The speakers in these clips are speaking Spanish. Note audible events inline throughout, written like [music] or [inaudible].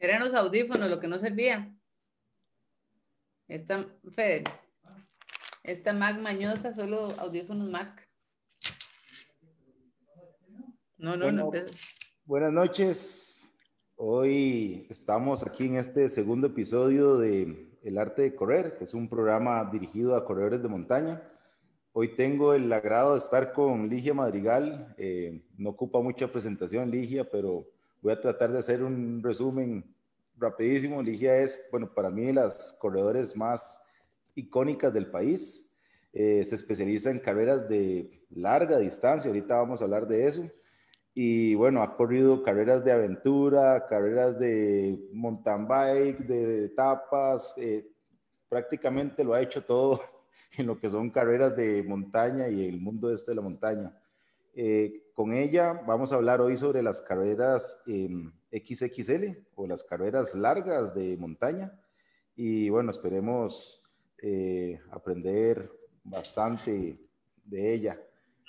Eran los audífonos lo que no servía. Esta, Fede, esta Mac mañosa, solo audífonos Mac. No, no, no. Buenas noches. Hoy estamos aquí en este segundo episodio de El Arte de Correr, que es un programa dirigido a corredores de montaña. Hoy tengo el agrado de estar con Ligia Madrigal. Eh, no ocupa mucha presentación, Ligia, pero Voy a tratar de hacer un resumen rapidísimo. Ligia es, bueno, para mí las corredores más icónicas del país. Eh, se especializa en carreras de larga distancia, ahorita vamos a hablar de eso. Y bueno, ha corrido carreras de aventura, carreras de mountain bike, de etapas, eh, prácticamente lo ha hecho todo [laughs] en lo que son carreras de montaña y el mundo este de la montaña. Eh, con ella vamos a hablar hoy sobre las carreras XXL o las carreras largas de montaña. Y bueno, esperemos eh, aprender bastante de ella.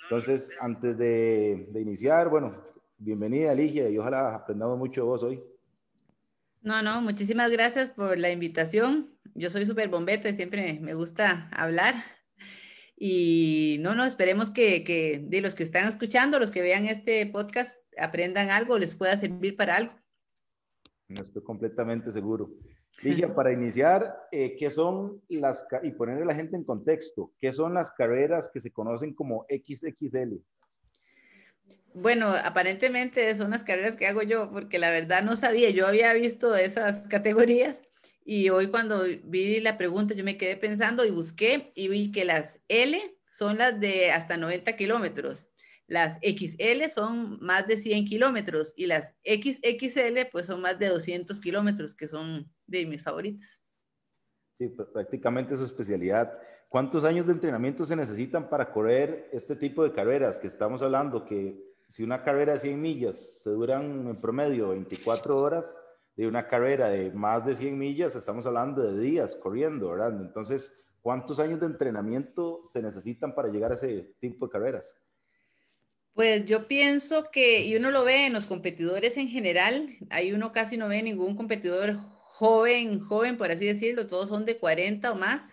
Entonces, antes de, de, iniciar, bueno, bienvenida Ligia y ojalá aprendamos mucho de vos hoy. No, no, muchísimas gracias por la invitación. Yo soy súper bombeta, siempre me gusta hablar. Y no, no, esperemos que, de los que están escuchando, los que vean este podcast, aprendan algo, les pueda servir para algo. No estoy completamente seguro. Ligia, para iniciar, eh, ¿qué son las, y poner a la gente en contexto, qué son las carreras que se conocen como XXL? Bueno, aparentemente son las carreras que hago yo, porque la verdad no sabía, yo había visto esas categorías y hoy cuando vi la pregunta, yo me quedé pensando y busqué y vi que las L son las de hasta 90 kilómetros. Las XL son más de 100 kilómetros y las XXL pues son más de 200 kilómetros, que son de mis favoritas. Sí, prácticamente su especialidad. ¿Cuántos años de entrenamiento se necesitan para correr este tipo de carreras que estamos hablando? Que si una carrera de 100 millas se duran en promedio 24 horas, de una carrera de más de 100 millas, estamos hablando de días corriendo, ¿verdad? Entonces, ¿cuántos años de entrenamiento se necesitan para llegar a ese tipo de carreras? Pues yo pienso que, y uno lo ve en los competidores en general, ahí uno casi no ve ningún competidor joven, joven, por así decirlo, todos son de 40 o más,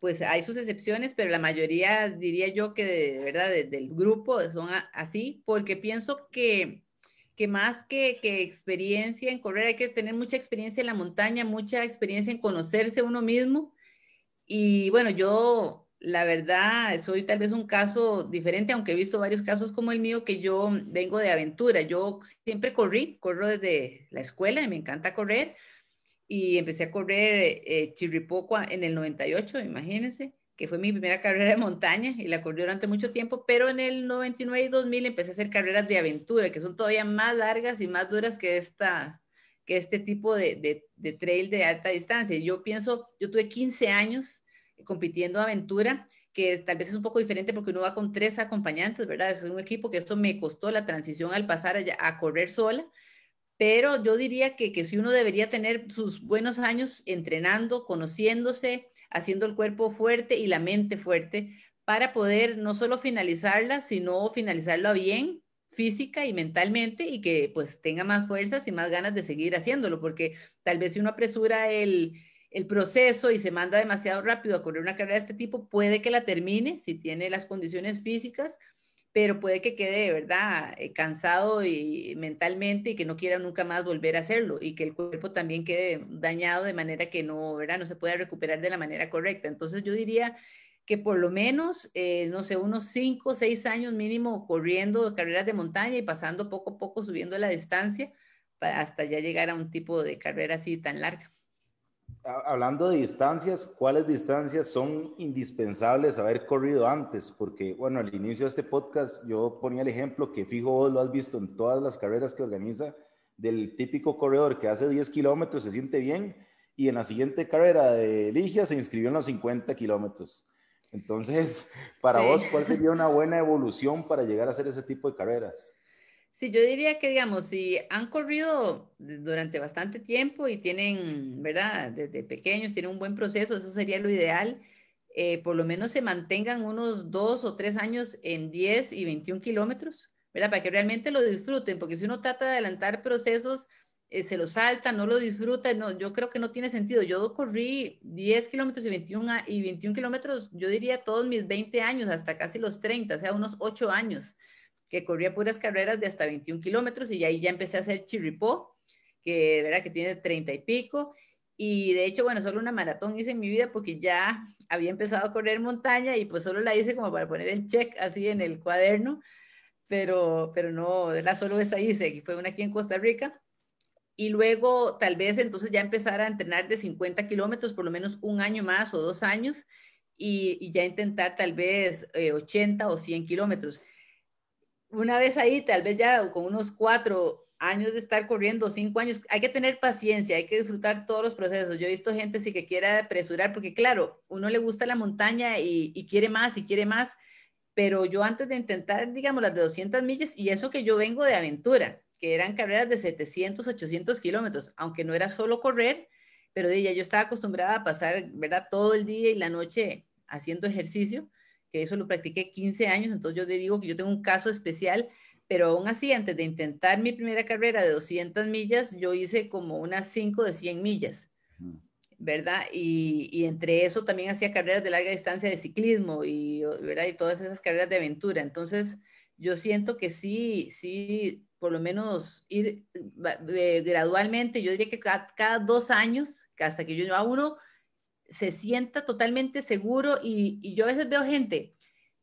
pues hay sus excepciones, pero la mayoría diría yo que de, verdad del grupo son así, porque pienso que que más que, que, experiencia en correr, hay que tener mucha experiencia en la montaña, mucha experiencia en conocerse uno mismo. Y bueno, yo la verdad soy tal vez un caso diferente, aunque he visto varios casos como el mío, que yo vengo de aventura. Yo siempre corrí, corro desde la escuela y me encanta correr. Y empecé a correr eh, en el 98, imagínense que fue mi primera [laughs] carrera de montaña y la corrí durante mucho tiempo, pero en el 99 y 2000 empecé a hacer carreras de aventura, que son todavía más largas y más duras que, esta, que este tipo de, de, trail de alta distancia. Yo pienso, yo tuve 15 años compitiendo aventura, que tal vez es un poco diferente porque uno va con tres acompañantes, ¿verdad? Es un equipo que eso me costó la transición al pasar a, a correr sola, pero yo diría que, que si uno debería tener sus buenos años entrenando, conociéndose, haciendo el cuerpo fuerte y la mente fuerte para poder no solo finalizarla, sino finalizarla bien física y mentalmente y que pues tenga más fuerzas y más ganas de seguir haciéndolo, porque tal vez si uno apresura el, el proceso y se manda demasiado rápido a correr una carrera de este tipo, puede que la termine si tiene las condiciones físicas, pero puede que quede de verdad eh, cansado y mentalmente y que no quiera nunca más volver a hacerlo y que el cuerpo también quede dañado de manera que no, ¿verdad? no se pueda recuperar de la manera correcta. Entonces yo diría que por lo menos, eh, no sé, unos 5 o 6 años mínimo corriendo carreras de montaña y pasando poco a poco subiendo la distancia hasta ya llegar a un tipo de carrera así tan larga hablando de distancias, ¿cuáles distancias son indispensables haber corrido antes? Porque, bueno, al inicio de este podcast yo ponía el ejemplo que fijo vos lo has visto en todas las carreras que organiza, del típico corredor que hace 10 kilómetros, se siente bien, y en la siguiente carrera de Ligia se inscribió en los 50 kilómetros. Entonces, [laughs] para vos, ¿cuál sería una buena evolución para llegar a hacer ese tipo de carreras? Sí, yo diría que, digamos, si han corrido durante bastante tiempo y tienen, ¿verdad? Desde pequeños tienen un buen proceso, eso sería lo ideal. Eh, por lo menos se mantengan unos dos o tres años en 10 y 21 kilómetros, ¿verdad? Para que realmente lo disfruten, porque si uno trata de adelantar procesos, eh, se lo salta, no lo disfruta, no, yo creo que no tiene sentido. Yo corrí 10 kilómetros y 21, y 21 kilómetros, yo diría todos mis 20 años, hasta casi los 30, o sea, unos 8 años, que corría puras carreras de hasta 21 kilómetros y ahí ya empecé a hacer chirripó, que, ¿verdad? que tiene 30 y pico. Y de hecho, bueno, solo una maratón hice en mi vida porque ya había empezado a correr montaña y pues solo la hice como para poner el check así en el cuaderno, pero, pero no, la solo esa hice, que fue una aquí en Costa Rica y luego tal vez entonces ya empezar a entrenar de 50 kilómetros por lo menos un año más o dos años y, ya intentar tal vez 80 eh, o 100 kilómetros. Una vez ahí, tal vez ya con unos cuatro años de estar corriendo, cinco años, hay que tener paciencia, hay que disfrutar todos los procesos. Yo he visto gente sí que quiere apresurar, porque claro, uno le gusta la montaña y, quiere más y quiere más, pero yo antes de intentar, digamos, las de 200 millas, y eso que yo vengo de aventura, que eran carreras de 700, 800 kilómetros, aunque no era solo correr, pero de yo estaba acostumbrada a pasar, ¿verdad? Todo el día y la noche haciendo ejercicio, que eso lo practiqué 15 años, entonces yo le digo que yo tengo un caso especial, pero aún así, antes de intentar mi primera carrera de 200 millas, yo hice como unas 5 de 100 millas, ¿verdad? Y, y, entre eso también hacía carreras de larga distancia de ciclismo y, ¿verdad? Y todas esas carreras de aventura. Entonces, yo siento que sí, sí, por lo menos ir eh, gradualmente, yo diría que cada, dos años, hasta que yo a uno se sienta totalmente seguro y, yo a veces veo gente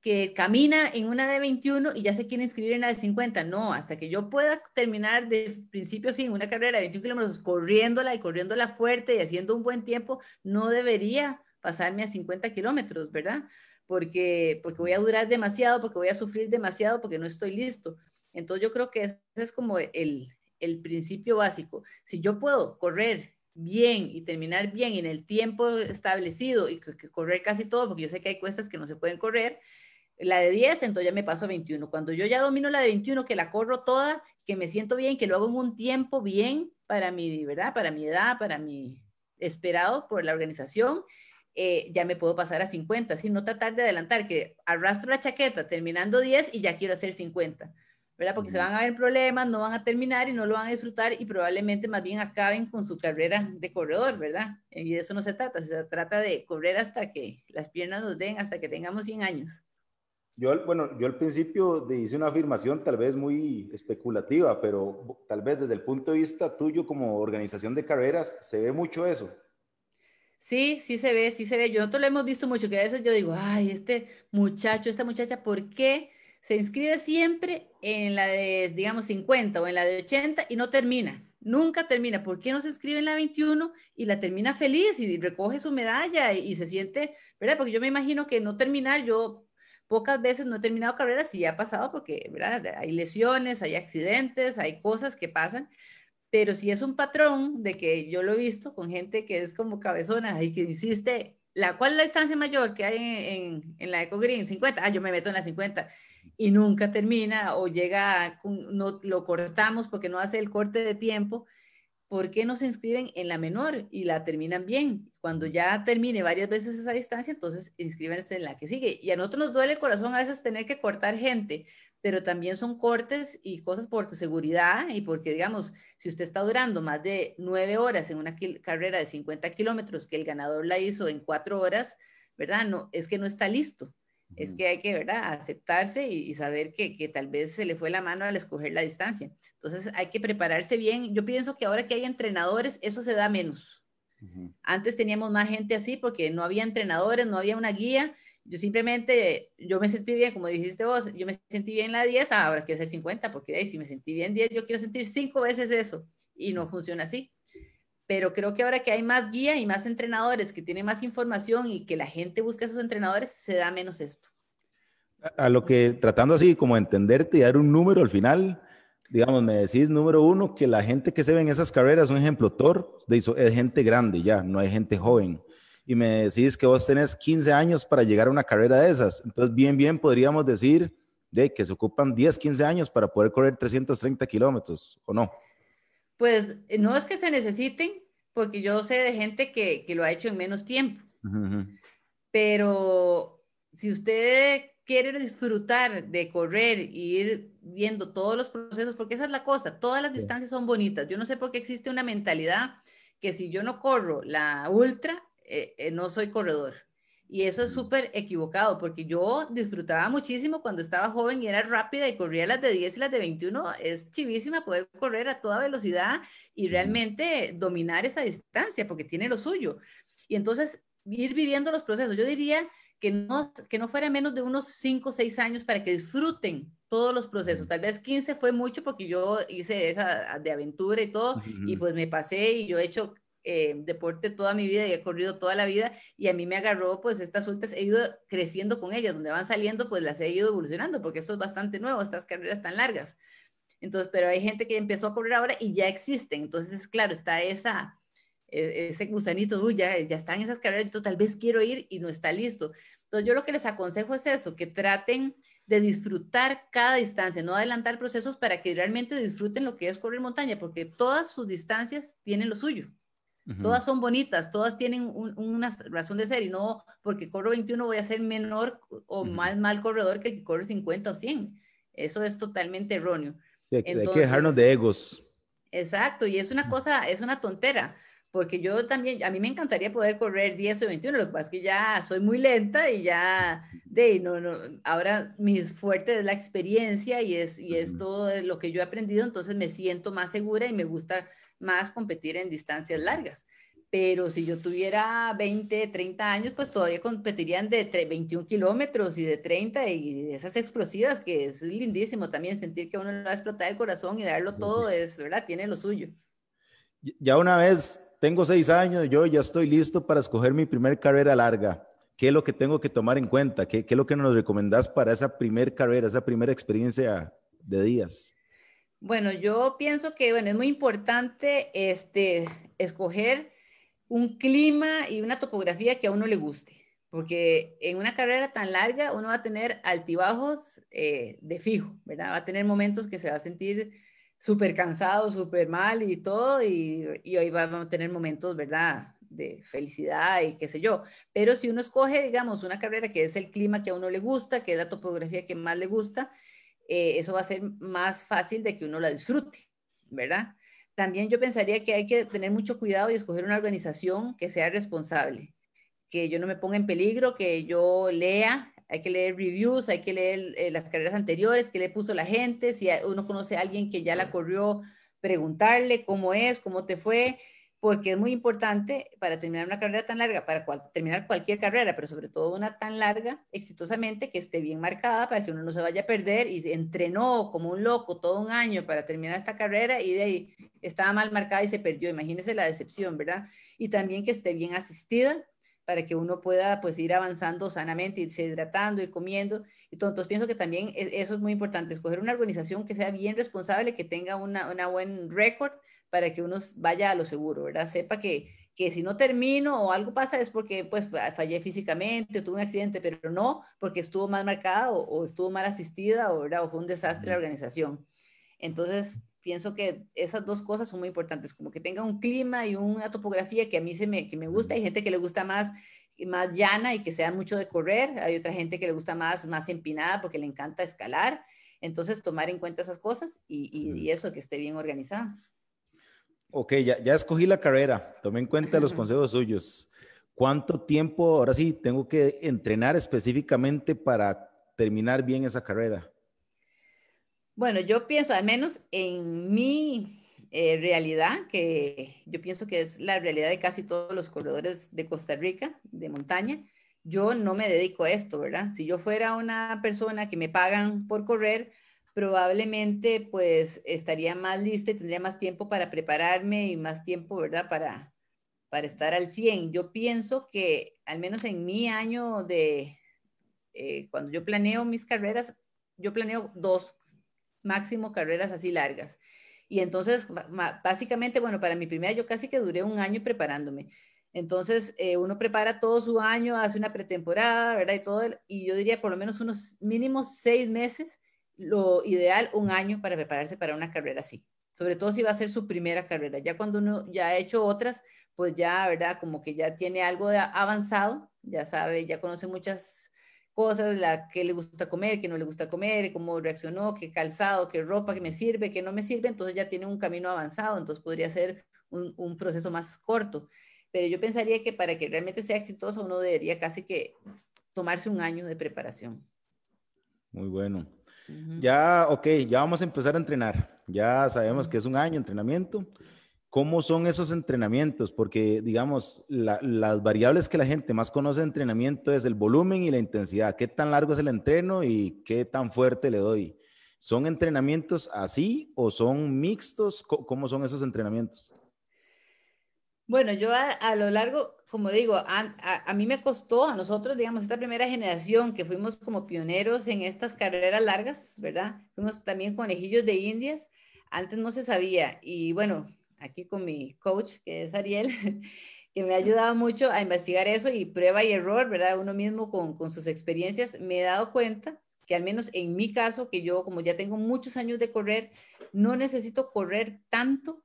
que camina en una de 21 y ya se quiere inscribir en la de 50. No, hasta que yo pueda terminar de principio a fin una carrera de 21 kilómetros corriéndola y corriéndola fuerte y haciendo un buen tiempo, no debería pasarme a 50 kilómetros, ¿verdad? Porque, porque voy a durar demasiado, porque voy a sufrir demasiado, porque no estoy listo. Entonces yo creo que ese es como el, el principio básico. Si yo puedo correr bien y terminar bien en el tiempo establecido y correr casi todo, porque yo sé que hay cuestas que no se pueden correr, la de 10, entonces ya me paso a 21. Cuando yo ya domino la de 21, que la corro toda, que me siento bien, que lo hago en un tiempo bien para mi, ¿verdad? Para mi edad, para mi esperado por la organización, eh, ya me puedo pasar a 50, sin no tratar de adelantar, que arrastro la chaqueta terminando 10 y ya quiero hacer 50. ¿Verdad? Porque se van a ver problemas, no van a terminar y no lo van a disfrutar y probablemente más bien acaben con su carrera de corredor, ¿verdad? Y de eso no se trata, se trata de correr hasta que las piernas nos den, hasta que tengamos 100 años. Yo, bueno, yo al principio hice una afirmación tal vez muy especulativa, pero tal vez desde el punto de vista tuyo como organización de carreras, ¿se ve mucho eso? Sí, sí se ve, sí se ve. Yo nosotros lo hemos visto mucho, que a veces yo digo, ay, este muchacho, esta muchacha, ¿por qué? Se inscribe siempre en la de, digamos, 50 o en la de 80 y no termina. Nunca termina. ¿Por qué no se inscribe en la 21 y la termina feliz y recoge su medalla y, se siente, ¿verdad? Porque yo me imagino que no terminar, yo pocas veces no he terminado carreras y ya ha pasado porque, ¿verdad? Hay lesiones, hay accidentes, hay cosas que pasan. Pero si es un patrón de que yo lo he visto con gente que es como cabezona y que insiste, ¿la cuál es la distancia mayor que hay en, en, la Eco Green? 50. Ah, yo me meto en la 50 y nunca termina o llega, no, lo cortamos porque no hace el corte de tiempo, ¿por qué no se inscriben en la menor y la terminan bien? Cuando ya termine varias veces esa distancia, entonces inscríbense en la que sigue. Y a nosotros nos duele el corazón a veces tener que cortar gente, pero también son cortes y cosas por tu seguridad y porque, digamos, si usted está durando más de nueve horas en una carrera de 50 kilómetros, que el ganador la hizo en cuatro horas, ¿verdad? No, es que no está listo. Es que hay que, ¿verdad?, aceptarse y, saber que, que, tal vez se le fue la mano al escoger la distancia. Entonces hay que prepararse bien. Yo pienso que ahora que hay entrenadores, eso se da menos. Antes teníamos más gente así porque no había entrenadores, no había una guía. Yo simplemente, yo me sentí bien, como dijiste vos, yo me sentí bien la 10, ahora quiero hacer 50, porque ahí si me sentí bien 10, yo quiero sentir cinco veces eso. Y no funciona así pero creo que ahora que hay más guía y más entrenadores que tienen más información y que la gente busca a esos entrenadores, se da menos esto. A, lo que tratando así como entenderte y dar un número al final, digamos, me decís número uno que la gente que se ve en esas carreras, un ejemplo, Thor, es gente grande ya, no hay gente joven. Y me decís que vos tenés 15 años para llegar a una carrera de esas. Entonces, bien, bien, podríamos decir de que se ocupan 10, 15 años para poder correr 330 kilómetros, ¿o no? Pues no es que se necesiten, porque yo sé de gente que, que lo ha hecho en menos tiempo. Pero si usted quiere disfrutar de correr y ir viendo todos los procesos, porque esa es la cosa, todas las distancias son bonitas. Yo no sé por qué existe una mentalidad que si yo no corro la ultra, eh, eh, no soy corredor. Y eso es súper equivocado, porque yo disfrutaba muchísimo cuando estaba joven y era rápida y corría las de 10 y las de 21. Es chivísima poder correr a toda velocidad y realmente dominar esa distancia, porque tiene lo suyo. Y entonces ir viviendo los procesos. Yo diría que no, que no fuera menos de unos 5 o 6 años para que disfruten todos los procesos. Tal vez 15 fue mucho porque yo hice esa de aventura y todo, y pues me pasé y yo he hecho eh, deporte toda mi vida y he corrido toda la vida y a mí me agarró pues estas ultras, he ido creciendo con ellas, donde van saliendo pues las he ido evolucionando porque esto es bastante nuevo, estas carreras tan largas. Entonces, pero hay gente que empezó a correr ahora y ya existen, entonces claro, está esa, e, ese gusanito, ya, ya están esas carreras, yo tal vez quiero ir y no está listo. Entonces yo lo que les aconsejo es eso, que traten de disfrutar cada distancia, no adelantar procesos para que realmente disfruten lo que es correr montaña, porque todas sus distancias tienen lo suyo. Todas son bonitas, todas tienen una razón de ser y no porque corro 21 voy a ser menor o más mal corredor que el que corre 50 o 100. Eso es totalmente erróneo. hay que dejarnos de egos. Exacto, y es una cosa, es una tontera, porque yo también, a mí me encantaría poder correr 10 o 21, lo que pasa es que ya soy muy lenta y ya, de, no, no, ahora mi fuerte es la experiencia y es, y es todo lo que yo he aprendido, entonces me siento más segura y me gusta más competir en distancias largas. Pero si yo tuviera 20, 30 años, pues todavía competirían de 21 kilómetros y de 30 y de esas explosivas, que es lindísimo también sentir que uno le va a explotar el corazón y darlo todo, es, ¿verdad? Tiene lo suyo. Ya una vez tengo seis años, yo ya estoy listo para escoger mi primer carrera larga. ¿Qué es lo que tengo que tomar en cuenta? ¿Qué, qué es lo que nos recomendás para esa primer carrera, esa primera experiencia de días? Bueno, yo pienso que bueno, es muy importante este, escoger un clima y una topografía que a uno le guste, porque en una carrera tan larga uno va a tener altibajos eh, de fijo, ¿verdad? Va a tener momentos que se va a sentir súper cansado, súper mal y todo, y, hoy vamos a tener momentos, ¿verdad? de felicidad y qué sé yo. Pero si uno escoge, digamos, una carrera que es el clima que a uno le gusta, que es la topografía que más le gusta, eh, eso va a ser más fácil de que uno la disfrute, ¿verdad? También yo pensaría que hay que tener mucho cuidado y escoger una organización que sea responsable, que yo no me ponga en peligro, que yo lea, hay que leer reviews, hay que leer eh, las carreras anteriores, que le puso la gente, si uno conoce a alguien que ya la corrió, preguntarle cómo es, cómo te fue, porque es muy importante para terminar una carrera tan larga, para terminar cualquier carrera, pero sobre todo una tan larga, exitosamente, que esté bien marcada para que uno no se vaya a perder y entrenó como un loco todo un año para terminar esta carrera y de ahí estaba mal marcada y se perdió. Imagínese la decepción, ¿verdad? Y también que esté bien asistida para que uno pueda pues ir avanzando sanamente, irse hidratando, y comiendo. Entonces pienso que también e, eso es muy importante, escoger una organización que sea bien responsable, que tenga una, una buen récord para que uno vaya a lo seguro, ¿verdad? Sepa que, que si no termino o algo pasa es porque pues fallé físicamente o tuve un accidente, pero no porque estuvo mal marcada o, estuvo mal asistida o, o fue un desastre la organización. Entonces, pienso que esas dos cosas son muy importantes, como que tenga un clima y una topografía que a mí se me, que me gusta. Hay gente que le gusta más, más llana y que sea mucho de correr. Hay otra gente que le gusta más, más empinada porque le encanta escalar. Entonces, tomar en cuenta esas cosas y, y eso, que esté bien organizada. Ok, ya, ya escogí la carrera, tomé en cuenta los consejos suyos. ¿Cuánto tiempo, ahora sí, tengo que entrenar específicamente para terminar bien esa carrera? Bueno, yo pienso, al menos en mi eh, realidad, que yo pienso que es la realidad de casi todos los corredores de Costa Rica, de montaña, yo no me dedico a esto, ¿verdad? Si yo fuera una persona que me pagan por correr, probablemente pues estaría más lista y tendría más tiempo para prepararme y más tiempo, ¿verdad? Para, para estar al 100. Yo pienso que al menos en mi año de, eh, cuando yo planeo mis carreras, yo planeo dos máximo carreras así largas. Y entonces, básicamente, bueno, para mi primera yo casi que duré un año preparándome. Entonces, eh, uno prepara todo su año, hace una pretemporada, ¿verdad? Y todo, y yo diría por lo menos unos mínimos seis meses lo ideal un año para prepararse para una carrera así, sobre todo si va a ser su primera carrera. Ya cuando uno ya ha hecho otras, pues ya, ¿verdad? Como que ya tiene algo de avanzado, ya sabe, ya conoce muchas cosas, la que le gusta comer, que no le gusta comer, cómo reaccionó, qué calzado, qué ropa que me sirve, qué no me sirve, entonces ya tiene un camino avanzado, entonces podría ser un, un proceso más corto. Pero yo pensaría que para que realmente sea exitoso uno debería casi que tomarse un año de preparación. Muy bueno. Ya, ok, ya vamos a empezar a entrenar. Ya sabemos que es un año de entrenamiento. ¿Cómo son esos entrenamientos? Porque, digamos, las variables que la gente más conoce de entrenamiento es el volumen y la intensidad. ¿Qué tan largo es el entreno y qué tan fuerte le doy? ¿Son entrenamientos así o son mixtos? ¿Cómo son esos entrenamientos? Bueno, yo a, lo largo, como digo, a, mí me costó, a nosotros, digamos, esta primera generación que fuimos como pioneros en estas carreras largas, ¿verdad? Fuimos también conejillos de indias, antes no se sabía y bueno, aquí con mi coach, que es Ariel, [laughs] que me ha ayudado mucho a investigar eso y prueba y error, ¿verdad? Uno mismo con, con sus experiencias, me he dado cuenta que al menos en mi caso, que yo como ya tengo muchos años de correr, no necesito correr tanto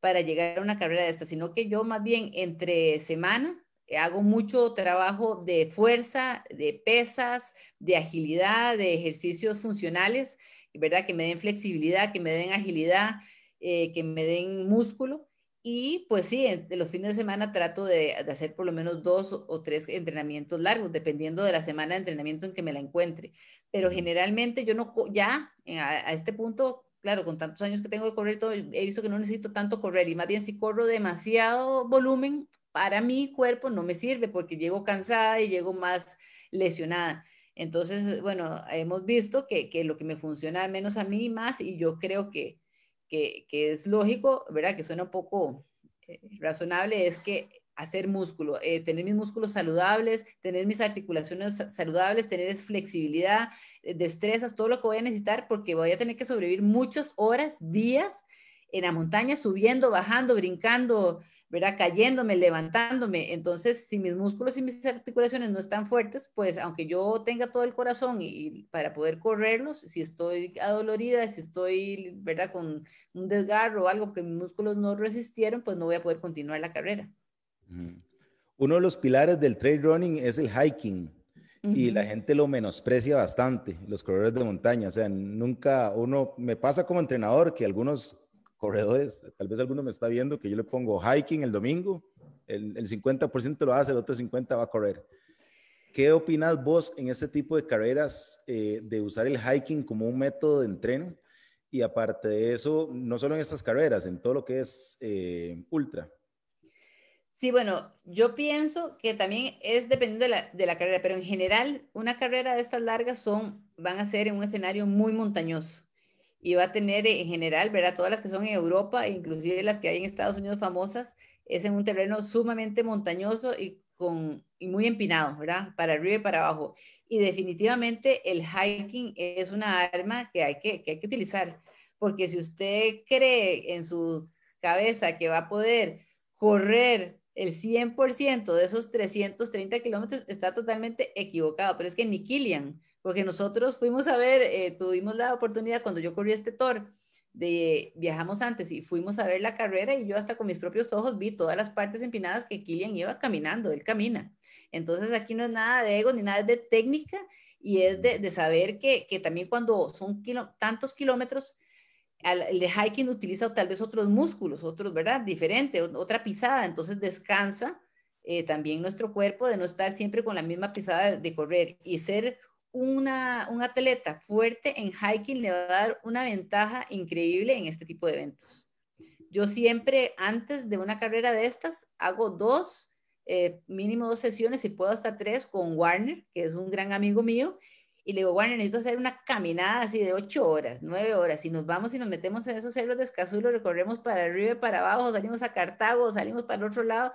para llegar a una carrera de esta, sino que yo más bien entre semana hago mucho trabajo de fuerza, de pesas, de agilidad, de ejercicios funcionales, ¿verdad? Que me den flexibilidad, que me den agilidad, eh, que me den músculo. Y pues sí, los fines de semana trato de, hacer por lo menos dos o tres entrenamientos largos, dependiendo de la semana de entrenamiento en que me la encuentre. Pero generalmente yo no, ya a este punto claro, con tantos años que tengo de correr, todo, he visto que no necesito tanto correr y más bien si corro demasiado volumen, para mi cuerpo no me sirve porque llego cansada y llego más lesionada. Entonces, bueno, hemos visto que, que lo que me funciona al menos a mí más y yo creo que, que, que es lógico, ¿verdad? Que suena un poco eh, razonable, es que hacer músculo, eh, tener mis músculos saludables, tener mis articulaciones saludables, tener flexibilidad, eh, destrezas, todo lo que voy a necesitar porque voy a tener que sobrevivir muchas horas, días en la montaña, subiendo, bajando, brincando, ¿verdad? Cayéndome, levantándome. Entonces, si mis músculos y mis articulaciones no están fuertes, pues aunque yo tenga todo el corazón y, para poder correrlos, si estoy adolorida, si estoy, ¿verdad? Con un desgarro o algo que mis músculos no resistieron, pues no voy a poder continuar la carrera. Uno de los pilares del trail running es el hiking y la gente lo menosprecia bastante, los corredores de montaña. O sea, nunca uno, me pasa como entrenador que algunos corredores, tal vez alguno me está viendo que yo le pongo hiking el domingo, el, 50% lo hace, el otro 50% va a correr. ¿Qué opinas vos en este tipo de carreras eh, de usar el hiking como un método de entreno? Y aparte de eso, no solo en estas carreras, en todo lo que es eh, ultra. Sí, bueno, yo pienso que también es dependiendo de la, de la, carrera, pero en general una carrera de estas largas son, van a ser en un escenario muy montañoso y va a tener en general, ¿verdad? Todas las que son en Europa, inclusive las que hay en Estados Unidos famosas, es en un terreno sumamente montañoso y, con, y muy empinado, ¿verdad? Para arriba y para abajo. Y definitivamente el hiking es una arma que hay que, que hay que utilizar, porque si usted cree en su cabeza que va a poder correr el 100% de esos 330 kilómetros está totalmente equivocado, pero es que ni Kilian, porque nosotros fuimos a ver, eh, tuvimos la oportunidad cuando yo corrí este tour, de, viajamos antes y fuimos a ver la carrera y yo hasta con mis propios ojos vi todas las partes empinadas que Kilian iba caminando, él camina. Entonces aquí no es nada de ego ni nada de técnica y es de, saber que, que, también cuando son tantos kilómetros, el hiking utiliza tal vez otros músculos, otros, ¿verdad? Diferente, otra pisada, entonces descansa eh, también nuestro cuerpo de no estar siempre con la misma pisada de, correr y ser una, un atleta fuerte en hiking le va a dar una ventaja increíble en este tipo de eventos. Yo siempre, antes de una carrera de estas, hago dos, eh, mínimo dos sesiones y puedo hasta tres con Warner, que es un gran amigo mío, y le digo, bueno, necesito hacer una caminada así de ocho horas, nueve horas, y nos vamos y nos metemos en esos cerros de Escazú, recorremos para arriba y para abajo, salimos a Cartago, salimos para el otro lado,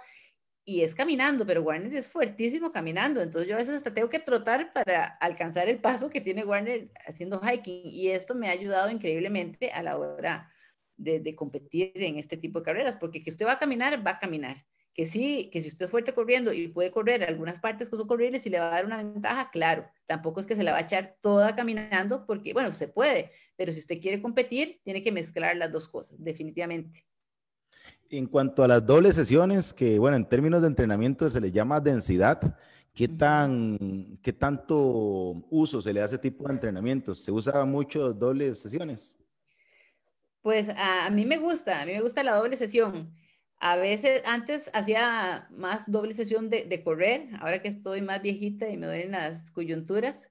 y es caminando, pero Warner es fuertísimo caminando, entonces yo a veces hasta tengo que trotar para alcanzar el paso que tiene Warner haciendo hiking, y esto me ha ayudado increíblemente a la hora de, de competir en este tipo de carreras, porque que usted va a caminar, va a caminar, que sí, que si usted es fuerte corriendo y puede correr algunas partes que son corribles y le va a dar una ventaja, claro, tampoco es que se la va a echar toda caminando porque, bueno, se puede, pero si usted quiere competir, tiene que mezclar las dos cosas, definitivamente. En cuanto a las dobles sesiones, que bueno, en términos de entrenamiento se le llama densidad, ¿qué, tan, ¿qué tanto uso se le hace tipo de entrenamientos? ¿Se usa mucho dobles sesiones? Pues a, a mí me gusta, a mí me gusta la doble sesión. A veces, antes hacía más doble sesión de, correr, ahora que estoy más viejita y me duelen las coyunturas,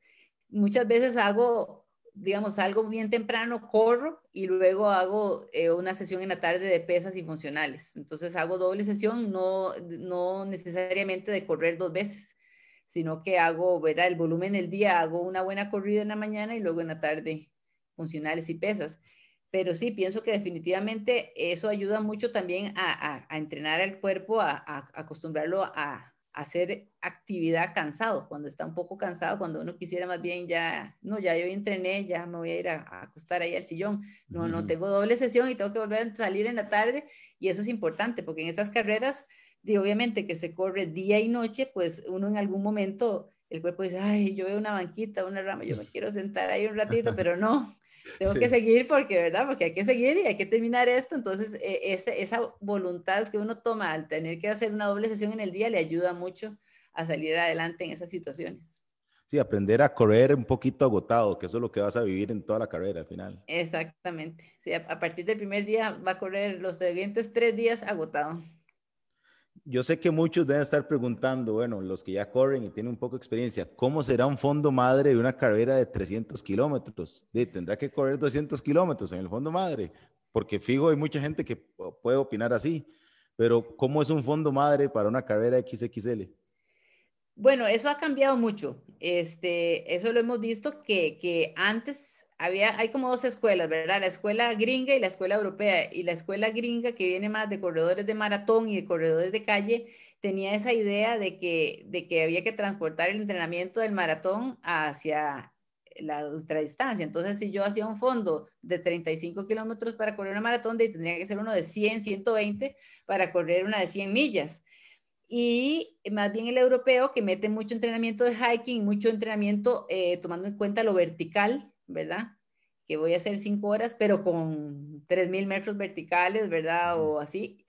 muchas veces hago, digamos, algo bien temprano, corro y luego hago eh, una sesión en la tarde de pesas y funcionales. Entonces hago doble sesión, no, no necesariamente de correr dos veces, sino que hago, ¿verdad? El volumen el día, hago una buena corrida en la mañana y luego en la tarde funcionales y pesas pero sí, pienso que definitivamente eso ayuda mucho también a, entrenar al cuerpo, a, acostumbrarlo a, hacer actividad cansado, cuando está un poco cansado, cuando uno quisiera más bien ya, no, ya yo entrené, ya me voy a ir a, acostar ahí al sillón, no, no, tengo doble sesión y tengo que volver a salir en la tarde y eso es importante porque en estas carreras, obviamente que se corre día y noche, pues uno en algún momento el cuerpo dice, ay, yo veo una banquita, una rama, yo me [laughs] quiero sentar ahí un ratito, pero no, tengo que seguir porque, ¿verdad? Porque hay que seguir y hay que terminar esto. Entonces, e, esa voluntad que uno toma al tener que hacer una doble sesión en el día le ayuda mucho a salir adelante en esas situaciones. Sí, aprender a correr un poquito agotado, que eso es lo que vas a vivir en toda la carrera al final. Exactamente. Sí, a, partir del primer día va a correr los siguientes tres días agotado. Yo sé que muchos deben estar preguntando, bueno, los que ya corren y tienen un poco de experiencia, ¿cómo será un fondo madre de una carrera de 300 kilómetros? ¿Tendrá que correr 200 kilómetros en el fondo madre? Porque fijo, hay mucha gente que puede opinar así, pero ¿cómo es un fondo madre para una carrera XXL? Bueno, eso ha cambiado mucho. Este, eso lo hemos visto que, que antes hay como dos escuelas, ¿verdad? La escuela gringa y la escuela europea. Y la escuela gringa, que viene más de corredores de maratón y de corredores de calle, tenía esa idea de que, de que había que transportar el entrenamiento del maratón hacia la ultradistancia. Entonces, si yo hacía un fondo de 35 kilómetros para correr una maratón, tendría que ser uno de 100, 120 para correr una de 100 millas. Y más bien el europeo, que mete mucho entrenamiento de hiking, mucho entrenamiento eh, tomando en cuenta lo vertical, ¿verdad? Que voy a hacer cinco horas, pero con 3.000 metros verticales, ¿verdad? O así.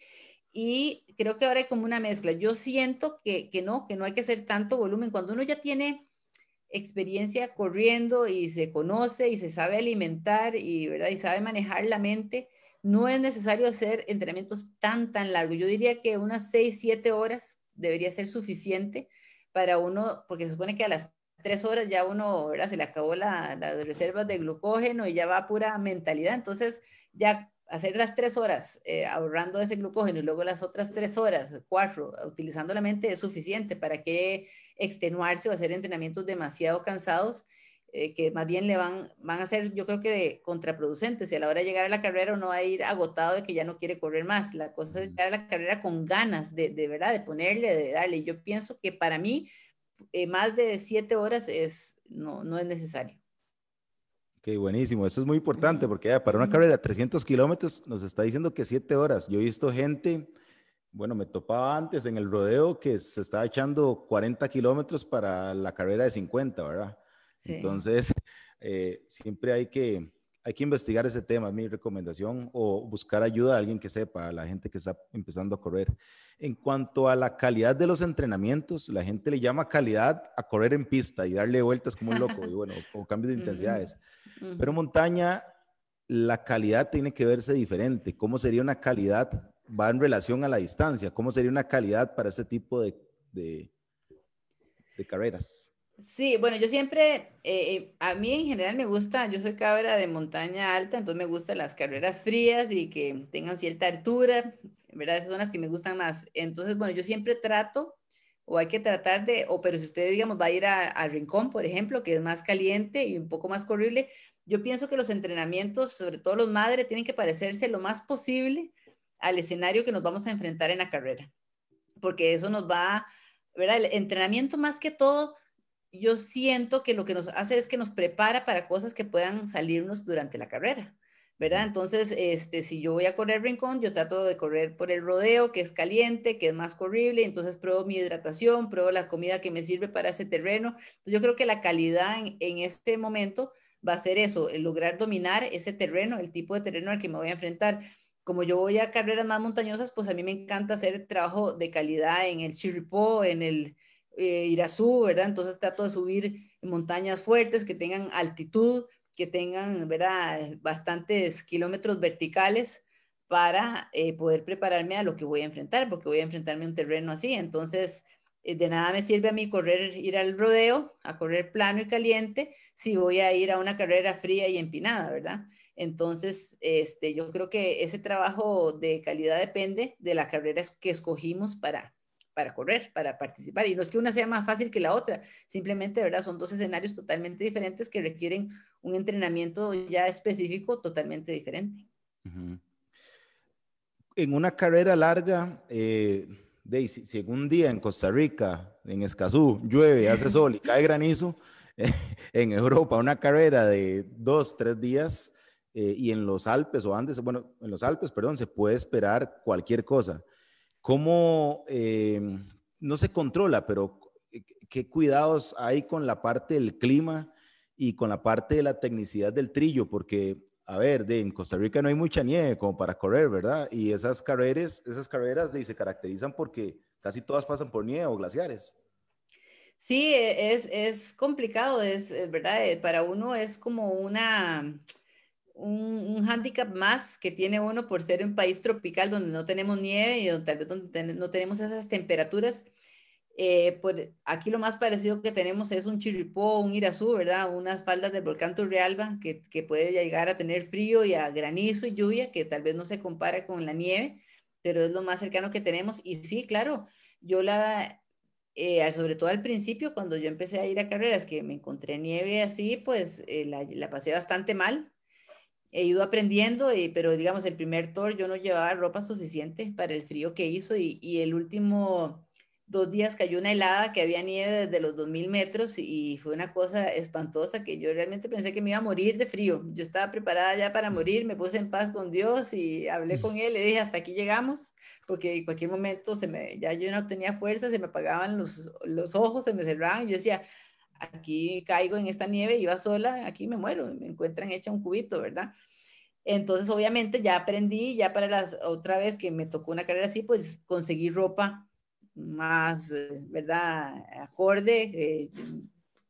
Y creo que ahora hay como una mezcla. Yo siento que, que no, que no hay que hacer tanto volumen. Cuando uno ya tiene experiencia corriendo y se conoce y se sabe alimentar y, ¿verdad? y sabe manejar la mente, no es necesario hacer entrenamientos tan, tan largos. Yo diría que unas 6, 7 horas debería ser suficiente para uno, porque se supone que a las tres horas ya uno, ¿verdad? Se le acabó las reservas de glucógeno y ya va pura mentalidad. Entonces, ya hacer las tres horas eh, ahorrando ese glucógeno y luego las otras tres horas, cuatro, utilizando la mente es suficiente. ¿Para que extenuarse o hacer entrenamientos demasiado cansados? Eh, que más bien le van, van a ser, yo creo que contraproducentes. Y a la hora de llegar a la carrera uno va a ir agotado de que ya no quiere correr más. La cosa es llegar a la carrera con ganas de, de verdad, de ponerle, de darle. Yo pienso que para mí eh, más de siete horas es, no, no es necesario. Ok, buenísimo. Eso es muy importante porque para una carrera de 300 kilómetros nos está diciendo que siete horas. Yo he visto gente, bueno, me topaba antes en el rodeo que se estaba echando 40 kilómetros para la carrera de 50, ¿verdad? Entonces, eh, siempre hay que, hay que investigar ese tema, es mi recomendación, o buscar ayuda a alguien que sepa, a la gente que está empezando a correr. En cuanto a la calidad de los entrenamientos, la gente le llama calidad a correr en pista y darle vueltas como un loco, y bueno, [laughs] o cambios de intensidades. Pero montaña, la calidad tiene que verse diferente. ¿Cómo sería una calidad? Va en relación a la distancia. ¿Cómo sería una calidad para ese tipo de, de, de carreras? Sí, bueno, yo siempre, eh, a mí en general me gusta, yo soy cabra de montaña alta, entonces me gustan las carreras frías y que tengan cierta altura, ¿verdad? Esas son las que me gustan más. Entonces, bueno, yo siempre trato, o hay que tratar de, o pero si usted, digamos, va a ir al Rincón, por ejemplo, que es más caliente y un poco más corrible, yo pienso que los entrenamientos, sobre todo los madres, tienen que parecerse lo más posible al escenario que nos vamos a enfrentar en la carrera, porque eso nos va, ¿verdad? El entrenamiento más que todo yo siento que lo que nos hace es que nos prepara para cosas que puedan salirnos durante la carrera. ¿Verdad? Entonces, este, si yo voy a correr rincón, yo trato de correr por el rodeo, que es caliente, que es más corrible, entonces pruebo mi hidratación, pruebo la comida que me sirve para ese terreno. Entonces, yo creo que la calidad en, en este momento va a ser eso, el lograr dominar ese terreno, el tipo de terreno al que me voy a enfrentar. Como yo voy a carreras más montañosas, pues a mí me encanta hacer trabajo de calidad en el Chirripó, en el eh, Irazú, ¿verdad? Entonces trato de subir montañas fuertes que tengan altitud, que tengan, ¿verdad? Bastantes kilómetros verticales para eh, poder prepararme a lo que voy a enfrentar, porque voy a enfrentarme a un terreno así. Entonces, eh, de nada me sirve a mí correr, ir al rodeo, a correr plano y caliente, si voy a ir a una carrera fría y empinada, ¿verdad? Entonces, este, yo creo que ese trabajo de calidad depende de la carrera que escogimos para, para correr, para participar. Y no es que una sea más fácil que la otra, simplemente, ¿verdad? Son dos escenarios totalmente diferentes que requieren un entrenamiento ya específico totalmente diferente. En una carrera larga, eh, Daisy, si, un día en Costa Rica, en Escazú, llueve, hace sol y [laughs] cae granizo, [laughs] en Europa, una carrera de dos, tres días, eh, y en los Alpes o Andes, bueno, en los Alpes, perdón, se puede esperar cualquier cosa. ¿Cómo eh, no se controla, pero qué cuidados hay con la parte del clima y con la parte de la tecnicidad del trillo? Porque a ver, de, en Costa Rica no hay mucha nieve como para correr, ¿verdad? Y esas carreras, esas carreras de, se caracterizan porque casi todas pasan por nieve o glaciares. Sí, e, es, es complicado, es, verdad, eh, para uno es como una, un, un hándicap más que tiene uno por ser un país tropical donde no tenemos nieve y donde tal vez donde no tenemos esas temperaturas eh, pues aquí lo más parecido que tenemos es un chirripó, un irazú, ¿verdad? Unas faldas del volcán Turrialba que, que puede llegar a tener frío y a granizo y lluvia, que tal vez no se compara con la nieve, pero es lo más cercano que tenemos. Y sí, claro, yo la, eh, sobre todo al principio, cuando yo empecé a ir a carreras, que me encontré nieve así, pues eh, la, la, pasé bastante mal. He ido aprendiendo, pero digamos, el primer tour yo no llevaba ropa suficiente para el frío que hizo y, y el último dos días cayó una helada que había nieve desde los 2000 metros y fue una cosa espantosa que yo realmente pensé que me iba a morir de frío. Yo estaba preparada ya para morir, me puse en paz con Dios y hablé con él, le dije hasta aquí llegamos, porque en cualquier momento se me, ya yo no tenía fuerza, se me apagaban los, los ojos, se me cerraban, yo decía, aquí caigo en esta nieve, iba sola, aquí me muero, me encuentran hecha un cubito, ¿verdad? Entonces, obviamente, ya aprendí, ya para las otra vez que me tocó una carrera así, pues conseguí ropa más, eh, ¿verdad? Acorde, eh,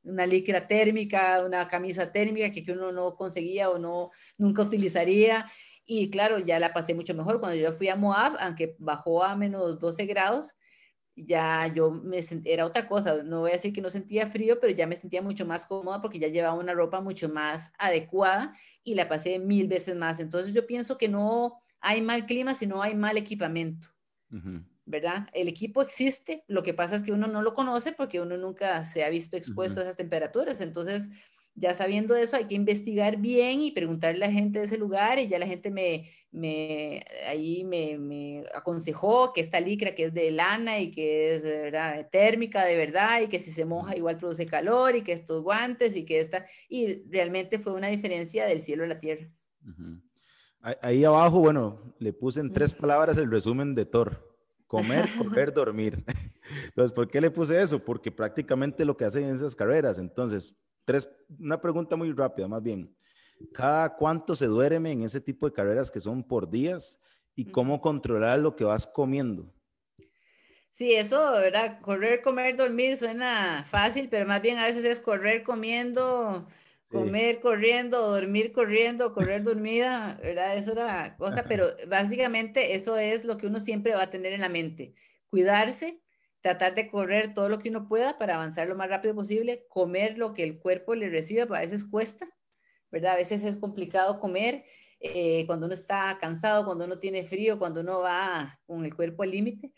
una licra térmica, una camisa térmica que, uno no conseguía o no, nunca utilizaría. Y claro, ya la pasé mucho mejor. Cuando yo fui a Moab, aunque bajó a menos 12 grados, ya yo me era otra cosa. No voy a decir que no sentía frío, pero ya me sentía mucho más cómoda porque ya llevaba una ropa mucho más adecuada y la pasé mil veces más. Entonces yo pienso que no hay mal clima, sino hay mal equipamiento. ¿verdad? El equipo existe, lo que pasa es que uno no lo conoce porque uno nunca se ha visto expuesto a esas temperaturas, entonces ya sabiendo eso hay que investigar bien y preguntarle a la gente de ese lugar y ya la gente me, me ahí me, me, aconsejó que esta licra que es de lana y que es ¿verdad? térmica de verdad y que si se moja igual produce calor y que estos guantes y que esta y realmente fue una diferencia del cielo a la tierra. Ahí abajo, bueno, le puse en tres palabras el resumen de Thor comer, [laughs] correr, dormir. [laughs] Entonces, ¿por qué le puse eso? Porque prácticamente lo que hacen en esas carreras. Entonces, tres, una pregunta muy rápida, más bien. ¿Cada cuánto se duerme en ese tipo de carreras que son por días? ¿Y cómo controlar lo que vas comiendo? Sí, eso, ¿verdad? Correr, comer, dormir suena fácil, pero más bien a veces es correr comiendo, comer corriendo, dormir corriendo, correr dormida, ¿verdad? Eso era cosa, pero básicamente eso es lo que uno siempre va a tener en la mente. Cuidarse, tratar de correr todo lo que uno pueda para avanzar lo más rápido posible, comer lo que el cuerpo le reciba, a veces cuesta, ¿verdad? A veces es complicado comer eh, cuando uno está cansado, cuando uno tiene frío, cuando uno va con el cuerpo al límite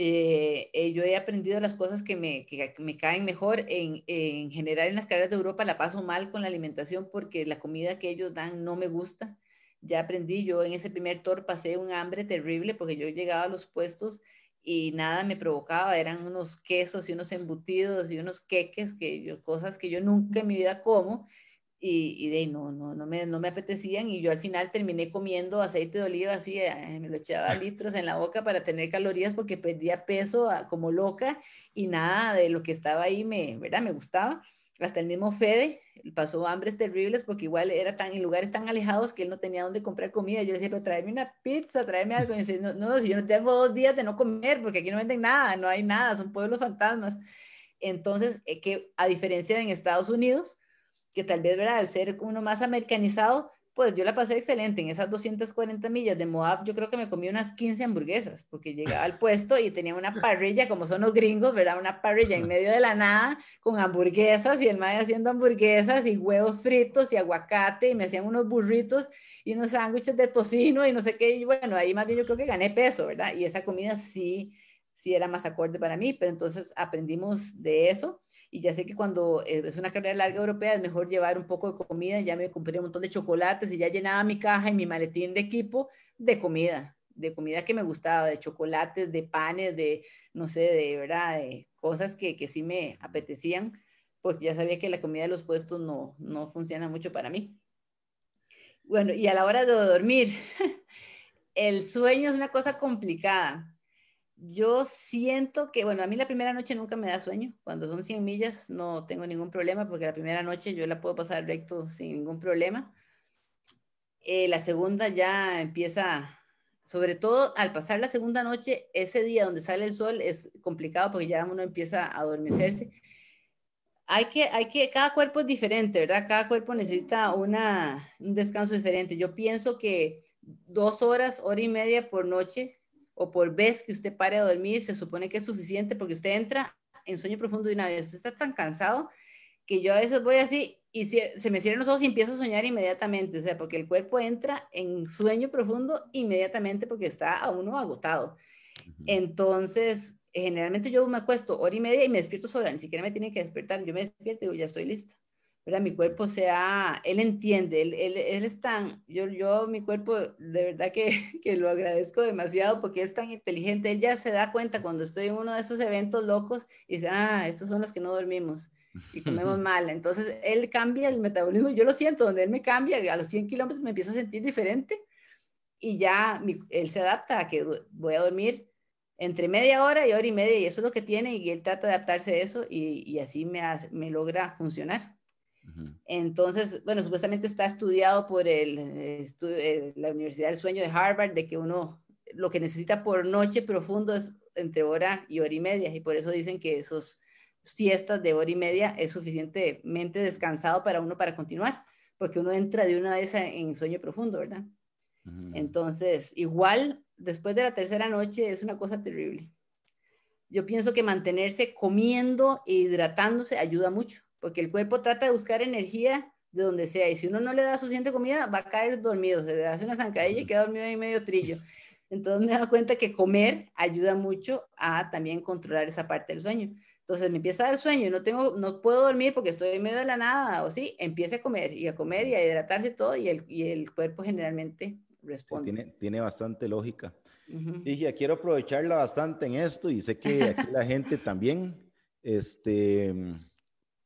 eh, eh, yo he aprendido las cosas que me, que me caen mejor. En, en, general, en las carreras de Europa la paso mal con la alimentación porque la comida que ellos dan no me gusta. Ya aprendí, yo en ese primer tour pasé un hambre terrible porque yo llegaba a los puestos y nada me provocaba, eran unos quesos y unos embutidos y unos queques, que yo, cosas que yo nunca en mi vida como. y, de no, no, no, me, no me apetecían y yo al final terminé comiendo aceite de oliva así, eh, me lo echaba [laughs] litros en la boca para tener calorías porque perdía peso ah, como loca y nada de lo que estaba ahí me, ¿verdad? me gustaba. Hasta el mismo Fede pasó hambres terribles porque igual era tan en lugares tan alejados que él no tenía dónde comprar comida. Yo decía, pero tráeme una pizza, tráeme algo. Y dice, no, no, si yo no tengo dos días de no comer porque aquí no venden nada, no hay nada, son pueblos fantasmas. Entonces, eh, que a diferencia de en Estados Unidos, que tal vez, ¿verdad? Al ser uno más americanizado, pues yo la pasé excelente. En esas 240 millas de Moab, yo creo que me comí unas 15 hamburguesas, porque llegaba al puesto y tenía una [laughs] parrilla, como son los gringos, ¿verdad? Una parrilla en medio de la nada, con hamburguesas, y el madre haciendo hamburguesas y huevos fritos y aguacate, y me hacían unos burritos y unos sándwiches de tocino y no sé qué. Y bueno, ahí más bien yo creo que gané peso, ¿verdad? Y esa comida sí, sí era más acorde para mí, pero entonces aprendimos de eso y ya sé que cuando eh, es una carrera larga europea es mejor llevar un poco de comida, ya me compré un montón de chocolates y ya llenaba mi caja y mi maletín de equipo de comida, de comida que me gustaba, de chocolates, de panes, de, no sé, de verdad, de cosas que, que sí me apetecían, porque ya sabía que la comida de los puestos no, no funciona mucho para mí. Bueno, y a la hora de dormir, [laughs] el sueño es una cosa complicada yo siento que, bueno, a mí la primera noche nunca me da sueño. Cuando son 100 millas no tengo ningún problema porque la primera noche yo la puedo pasar recto sin ningún problema. Eh, la segunda ya empieza, sobre todo al pasar la segunda noche, ese día donde sale el sol es complicado porque ya uno empieza a adormecerse. Hay que, hay que, cada cuerpo es diferente, ¿verdad? Cada cuerpo necesita una, un descanso diferente. Yo pienso que dos horas, hora y media por noche o por vez que usted pare a dormir, se supone que es suficiente porque usted entra en sueño profundo de una vez. Usted está tan cansado que yo a veces voy así y se, me cierran los ojos y empiezo a soñar inmediatamente, o sea, porque el cuerpo entra en sueño profundo inmediatamente porque está a uno agotado. Entonces, generalmente yo me acuesto hora y media y me despierto sola, ni siquiera me tiene que despertar, yo me despierto y digo, ya estoy lista. Mi cuerpo sea, él entiende, él, él, él, es tan, yo, yo, mi cuerpo, de verdad que, [laughs] que, lo agradezco demasiado porque es tan inteligente, él ya se da cuenta cuando estoy en uno de esos eventos locos y dice, ah, estos son los que no dormimos y comemos [laughs] mal. Entonces, él cambia el metabolismo, yo lo siento, donde él me cambia, a los 100 kilómetros me empiezo a sentir diferente y ya él se adapta a que voy a dormir entre media hora y hora y media y eso es lo que tiene y él trata de adaptarse a eso y, y así me, hace, me logra funcionar. Entonces, bueno, supuestamente está estudiado por el, eh, la Universidad del Sueño de Harvard de que uno lo que necesita por noche profundo es entre hora y hora y media y por eso dicen que esos siestas de hora y media es suficientemente descansado para uno para continuar, porque uno entra de una vez en sueño profundo, ¿verdad? Entonces, igual después de la tercera noche es una cosa terrible. Yo pienso que mantenerse comiendo e hidratándose ayuda mucho porque el cuerpo trata de buscar energía de donde sea, y si uno no le da suficiente comida, va a caer dormido, se le hace una zancadilla y queda dormido en medio trillo. Entonces me he dado cuenta que comer ayuda mucho a también controlar esa parte del sueño. Entonces me empieza a dar sueño y no, tengo, no puedo dormir porque estoy en medio de la nada, o sí, empiece a comer y a comer y a hidratarse todo y el, y el cuerpo generalmente responde. tiene, tiene bastante lógica. Dije, quiero aprovecharla bastante en esto y sé que aquí la gente también, este,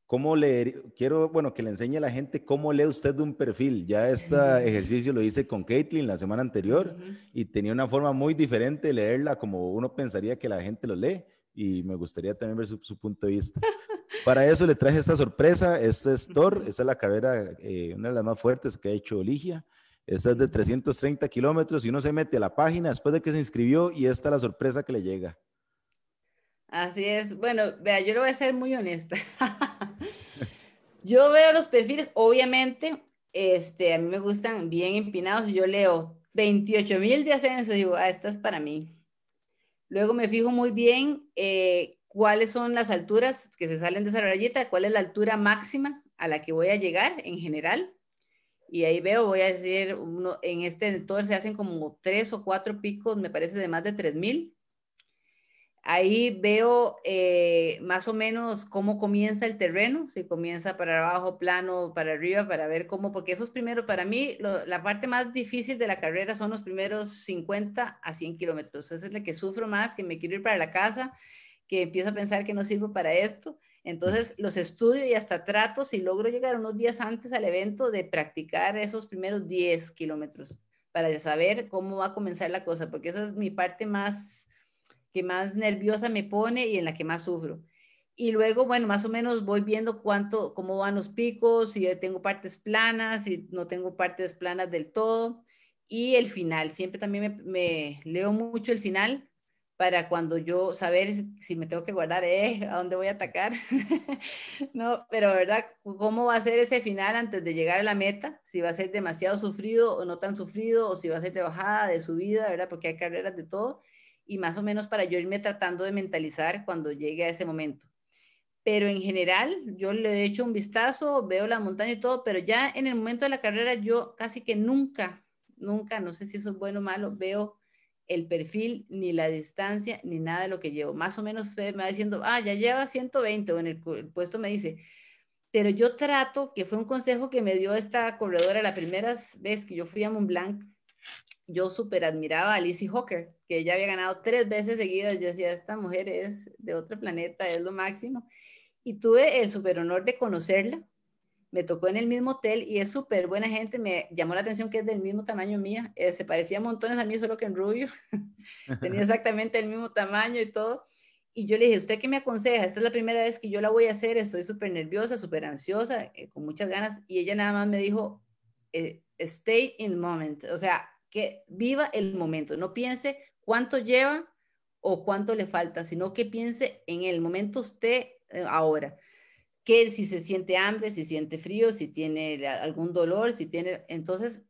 ¿Cómo leer? Quiero, bueno, que le enseñe a la gente cómo lee usted un perfil. Ya este ejercicio lo hice con Caitlin la semana anterior y tenía una forma muy diferente de leerla como uno pensaría que la gente lo lee y me gustaría también ver su, punto de vista. [laughs] Para eso le traje esta sorpresa. Este es Thor, esta es la carrera, eh, una de las más fuertes que ha hecho Ligia. Esta es de 330 kilómetros y uno se mete a la página después de que se inscribió y esta es la sorpresa que le llega. Así es. Bueno, vea, yo lo voy a ser muy honesta. [laughs] yo veo los perfiles, obviamente, este, a mí me gustan bien empinados. Yo leo 28 mil de ascenso digo, ah, esta es para mí. Luego me fijo muy bien eh, cuáles son las alturas que se salen de esa rayita, cuál es la altura máxima a la que voy a llegar en general. Y ahí veo, voy a decir, uno, en este todo se hacen como tres o cuatro picos, me parece de más de 3 mil. Ahí veo eh, más o menos cómo comienza el terreno, si comienza para abajo, plano, para arriba, para ver cómo, porque esos primeros, para mí, la parte más difícil de la carrera son los primeros 50 a 100 kilómetros. Esa es la que sufro más, que me quiero ir para la casa, que empiezo a pensar que no sirvo para esto. Entonces los estudio y hasta trato, si logro llegar unos días antes al evento, de practicar esos primeros 10 kilómetros para saber cómo va a comenzar la cosa, porque esa es mi parte más, que más nerviosa me pone y en la que más sufro. Y luego, bueno, más o menos voy viendo cuánto, cómo van los picos, si tengo partes planas, si no tengo partes planas del todo. Y el final, siempre también me, leo mucho el final para cuando yo saber si, me tengo que guardar, eh, a dónde voy a atacar. [laughs] no, pero verdad, cómo va a ser ese final antes de llegar a la meta, si va a ser demasiado sufrido o no tan sufrido, o si va a ser de bajada, de subida, ¿verdad? Porque hay carreras de todo. Y más o menos para yo irme tratando de mentalizar cuando llegue a ese momento pero en general yo le he hecho un vistazo, veo la montaña y todo, pero ya en el momento de la carrera yo casi que nunca, nunca, no sé si eso es bueno o malo, veo el perfil, ni la distancia, ni nada de lo que llevo. Más o menos me va diciendo, ah, ya lleva 120, o en el, puesto me dice, pero yo trato, que fue un consejo que me dio esta corredora la primera vez que yo fui a Mont Blanc, yo súper admiraba a Lizzie Hawker, que ella había ganado tres veces seguidas. Yo decía, esta mujer es de otro planeta, es lo máximo y tuve el súper honor de conocerla. Me tocó en el mismo hotel y es súper buena gente. Me llamó la atención que es del mismo tamaño mía. Eh, se parecía montones a mí, solo que en rubio. [laughs] Tenía [laughs] exactamente el mismo tamaño y todo. Y yo le dije, ¿usted qué me aconseja? Esta es la primera vez que yo la voy a hacer. Estoy súper nerviosa, súper ansiosa, eh, con muchas ganas. Y ella nada más me dijo, eh, stay in the moment. O sea, que viva el momento. No piense cuánto lleva o cuánto le falta, sino que piense en el momento usted eh, ahora. Que si se siente hambre, si siente frío, si tiene algún dolor, si tiene... Entonces,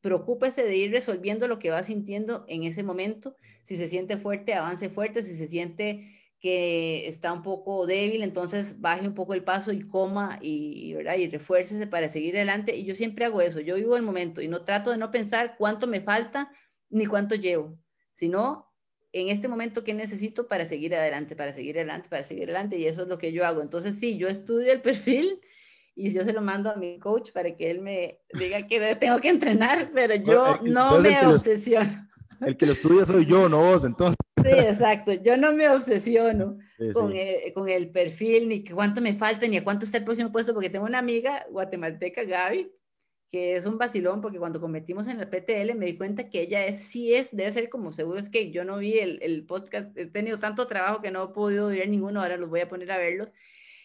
preocúpese de ir resolviendo lo que va sintiendo en ese momento. Si se siente fuerte, avance fuerte. Si se siente que está un poco débil, entonces baje un poco el paso y coma y, ¿verdad? y refuércese para seguir adelante. Y yo siempre hago eso, yo vivo el momento y no trato de no pensar cuánto me falta ni cuánto llevo, sino en este momento qué necesito para seguir adelante, para seguir adelante, para seguir adelante, y eso es lo que yo hago. Entonces, sí, yo estudio el [laughs] perfil y yo se lo mando a mi coach para que él me diga que tengo que entrenar, pero yo no me obsesiono. el que lo estudia soy yo, no vos, entonces. Sí, exacto. Yo no me obsesiono con, El, con, El, perfil, ni cuánto me falta, ni a cuánto está el próximo puesto, porque tengo una amiga guatemalteca, Gaby, que es un vacilón porque cuando convertimos en el PTL me di cuenta que ella es, sí es, debe ser como seguro es que yo no vi el, el podcast, he tenido tanto trabajo que no he podido ver ninguno, ahora los voy a poner a verlos.